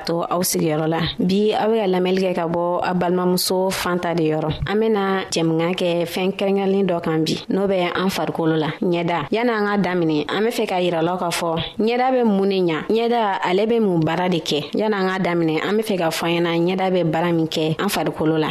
to aw sigiyɔrɔ la bi aw bɛ ka lamɛnli kɛ ka bɔ a balimamuso fanta de yɔrɔ an bɛna jɛmukan kɛ fɛn kɛrɛnkɛrɛnlen dɔ kan bi n'o bɛ an farikolo la ɲɛda yanni an ka daminɛ an bɛ fɛ ka yiralaw k'a fɔ ɲɛda bɛ mun ne ɲa ɲɛda ale bɛ mun baara de kɛ yanni an ka daminɛ an bɛ fɛ ka fɔ an ɲɛna ɲɛda bɛ baara min kɛ an farikolo la.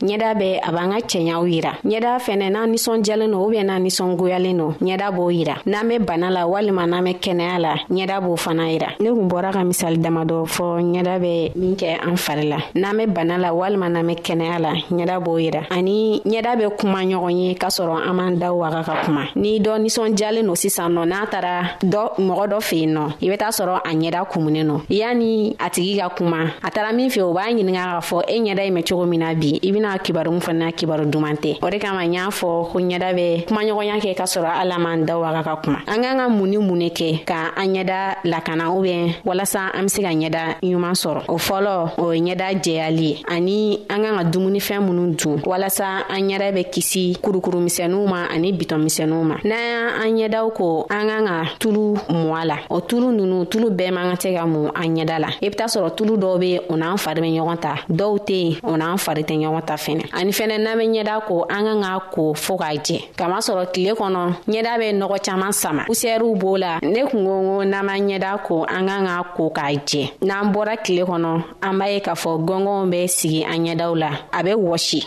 ɲɛda bɛ a b'an ka cɛɲaw yira ɲɛda fɛnɛ n'a ninsɔnjɛlen don ubiyɛn n'a ninsɔngoyalen don ɲɛda b'o yira n'an be bana la walima n'an be kɛnɛya la ɲɛda b'o fana yira ne kun bɔra ka misali damadɔ fɔ ɲɛda bɛ min kɛ an fari la n'an be bana la walima n'an be kɛnɛya la ɲɛda b'o yira ani ɲɛda bɛ kuma ɲɔgɔn ye k'a sɔrɔ an b'an da waga ka kuma ni dɔ ninsɔnjalen don sisan nɔ n'a tara dɔ mɔgɔ dɔ fɛ yen nɔ i be t'a sɔrɔ a ɲɛda kumunen nɔ yanni a tigi ka kuma a tara min fɛ o b'a ɲininga fɔ e ɲɛda in bɛ cogo min na bi i bɛna kibaru min fana kibaru duman tɛ o de kama n y'a fɔ ko ɲɛda bɛ kumaɲɔgɔnya kɛ ka sɔrɔ ala man da waga ka kuma an k'an ka mun ni mun ne kɛ ka an ɲɛda lakana ubiyɛn walasa an bɛ se ka ɲɛda ɲuman sɔrɔ o fɔlɔ o ye ɲɛda jɛyali ye ani an k'an ka dumunifɛn minnu dun walasa an ɲɛda bɛ kisi kurukurumisɛnninw ma ani bitɔnmisɛnninw ma n'an y'an ɲɛdaw ko an k'an ka tulu mɔ a la o tulu ninnu tulu bɛɛ man ka tɛ ka mun an ɲɛda la i bɛ taa sɔrɔ tulu dɔw bɛ o n'an fari bɛ ɲɔgɔn ta dɔw tɛ yen o n'an fari tɛ ɲɔgɔn ta fɛnɛ ani fɛnɛ n'an bɛ ɲɛda ko an kan k'a ko fo k'a jɛ kama sɔrɔ tile kɔnɔ ɲɛda bɛ nɔgɔ caman sama pusɛriw b'o la ne kun ko ko n'an b'an ɲɛda ko an kan k'a ko k'a jɛ n'an bɔra tile kɔnɔ an b'a ye k'a fɔ gɔngɔnw bɛ sigi an ɲɛdaw la a bɛ wɔsi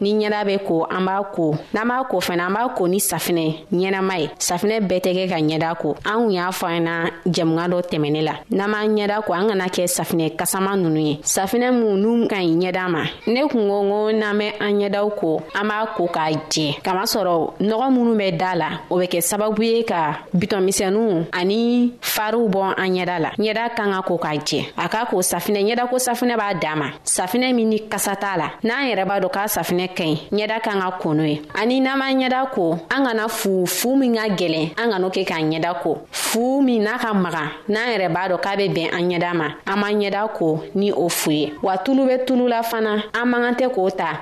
ni ɲɛda bɛ ko an b'a ko n'an b'a ko fana an b'a ko ni safinɛ ɲɛnama ye safinɛ bɛɛ tɛ kɛ ka ɲɛda ko an kun y'a fɔ an na jamukan dɔ tɛmɛnen la n'an b'an ɲɛda ko an kana kɛ safinɛ kasama ninnu ye safinɛ minnu n'u ka ɲi ɲɛda ma ne kun ko ko n'an bɛ an ɲɛdaw ko an b'a ko k'a jɛ kama sɔrɔ nɔgɔ minnu bɛ da la o bɛ kɛ sababu ye ka bitɔnmisɛnninw ani fariw bɔ an ɲɛda la ɲɛda kan ka ko k'a jɛ a k'a ko safinɛ ɲɛda ko safinɛ b'a dan ma safinɛ min ni kasa t'a la n'an yɛrɛ b'a dɔ k'a safinɛ ka ɲi ɲɛda kan ka kono ye ani n'an b'an ɲɛda ko an kana fu fu min ka gwɛlɛn an kan'o ke k'an ɲɛda ko fu min n'a ka magan n'an yɛrɛ b'a dɔ k'a be bɛn an ɲɛda ma an b'an ɲɛda ko ni o fu ye wa tulu be tulu la fana an man kan tɛ k'o ta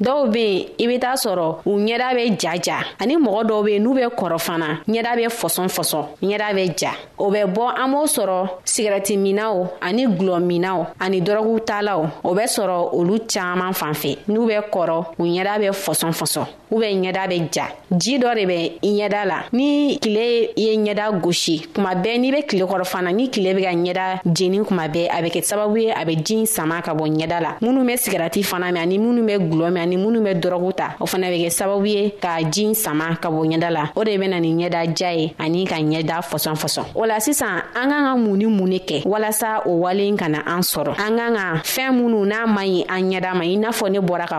dɔw be yen i be t'a sɔrɔ u ɲɛda be jaja ani mɔgɔ dɔw be yen n'u be kɔrɔ fana ɲɛda be fɔsɔn fɔsɔn ɲɛda be ja o bɛ bɔ an b'o sɔrɔ sigɛrɛti minaw ani gulɔ minaw ani dɔrɔguw taalaw o bɛ sɔrɔ olu caaman fan fɛ n'u bɛ kɔrɔ u ɲɛda be fɔsɔn fɔsɔn u bɛ ɲɛda be ja ji dɔ de bɛ i ɲɛda la ni tile ye ɲɛda gosi kuma bɛɛ n'i bɛ tile kɔrɔ fana ni tile bɛ ka ɲɛda jeni kuma bɛɛ a bɛ kɛ sababu ye a bɛ ji sama ka bɔ ɲɛda la minnu bɛ sigarati fana mɛn ani minnu bɛ gulɔ mɛn ani minnu bɛ dɔrɔgu ta o fana bɛ kɛ sababu ye ka ji sama ka bɔ ɲɛda la o de bɛ na ni ɲɛda ja ye ani ka ɲɛda fɔsɔn fɔsɔn o la sisan an k'an ka mun ni mun de kɛ walasa o wale kana an sɔrɔ an k'an ka fɛn minnu n'a man ɲi an ɲɛda ma i n'a fɔ ne bɔra ka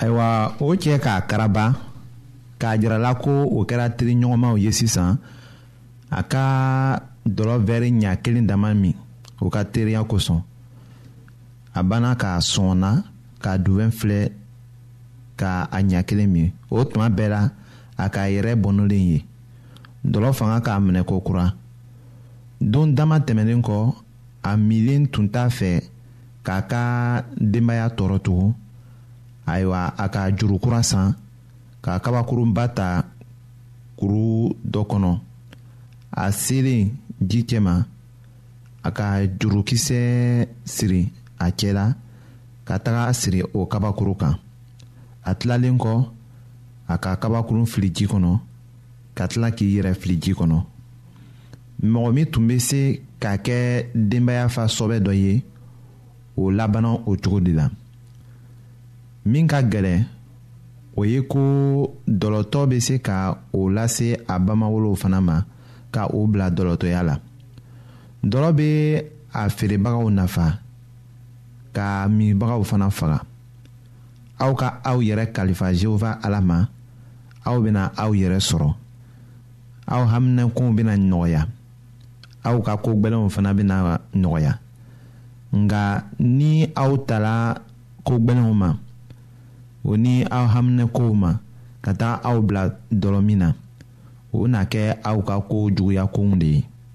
ayiwa o cɛ k'a karaba k'a jirala ko o kɛra teri ɲɔgɔnmaw ye sisan a ka dɔlɔ wɛri ɲa kelen dama min o ka teriya kosɔn a banna k'a sɔnna k'a duwɛn filɛ ka a ɲa kelen min o tuma bɛɛ la a k'a yɛrɛ bɔnɔlen ye dɔlɔ fanga k'a minɛ ko kura don dama tɛmɛnen kɔ a milen tun t'a fɛ k'a ka denbaya tɔɔrɔ tugun ayiwa a ka juru kura san ka kabakurunba ta kuru dɔ kɔnɔ a selen ji cɛ ma a ka jurukisɛ siri a cɛ la ka taga a siri o kabakuru kan a tilalen kɔ a ka kabakurun fili ji kɔnɔ ka tila k'i yɛrɛ fili ji kɔnɔ mɔgɔ min tun bɛ se ka kɛ denbaya fa sɔbɛ dɔ ye o labanna o cogo de la min ka gɛlɛn o ye ko dɔlɔtɔ bɛ se ka o lase a bamawolow fana ma ka o bila dɔlɔtɔya la dɔlɔ bɛ a feerebagaw nafa ka minbagaw fana faga aw ka aw yɛrɛ kalifa jehova ala ma aw bɛna aw yɛrɛ sɔrɔ aw haminɛkow bɛna nɔgɔya aw ka ko gbɛlɛnw fana bɛna nɔgɔya nka ni aw tala ko gbɛlɛnw ma o ni aw haminɛkow ma ka taa aw bila dɔlɔ min na o na kɛ aw ka ko juguya kow de ye